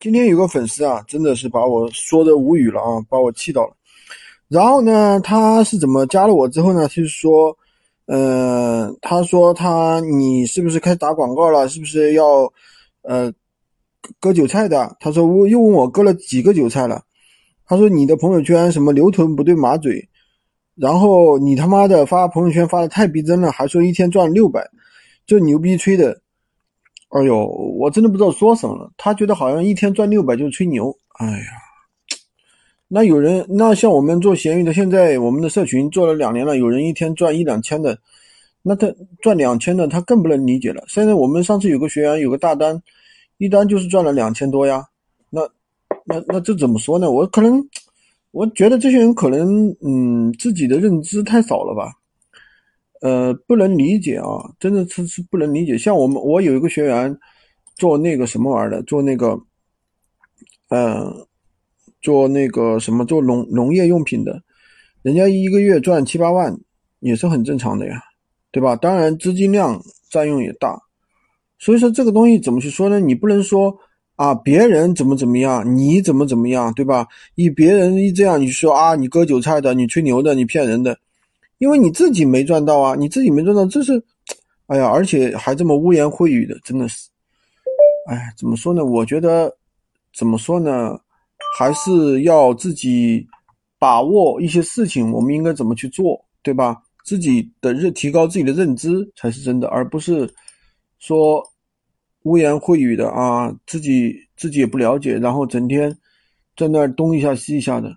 今天有个粉丝啊，真的是把我说的无语了啊，把我气到了。然后呢，他是怎么加了我之后呢？就是说，呃，他说他你是不是开始打广告了？是不是要呃割韭菜的？他说我又问我割了几个韭菜了。他说你的朋友圈什么牛臀不对马嘴，然后你他妈的发朋友圈发的太逼真了，还说一天赚六百，就牛逼吹的。哎呦，我真的不知道说什么了。他觉得好像一天赚六百就是吹牛。哎呀，那有人那像我们做闲鱼的，现在我们的社群做了两年了，有人一天赚一两千的，那他赚两千的他更不能理解了。现在我们上次有个学员有个大单，一单就是赚了两千多呀。那那那这怎么说呢？我可能我觉得这些人可能嗯自己的认知太少了吧。呃，不能理解啊，真的是是不能理解。像我们，我有一个学员做那个什么玩意儿的，做那个，呃，做那个什么，做农农业用品的，人家一个月赚七八万也是很正常的呀，对吧？当然资金量占用也大，所以说这个东西怎么去说呢？你不能说啊，别人怎么怎么样，你怎么怎么样，对吧？以别人一这样，你说啊，你割韭菜的，你吹牛的，你骗人的。因为你自己没赚到啊，你自己没赚到，这是，哎呀，而且还这么污言秽语的，真的是，哎，怎么说呢？我觉得，怎么说呢？还是要自己把握一些事情，我们应该怎么去做，对吧？自己的认提高自己的认知才是真的，而不是说污言秽语的啊，自己自己也不了解，然后整天在那儿东一下西一下的。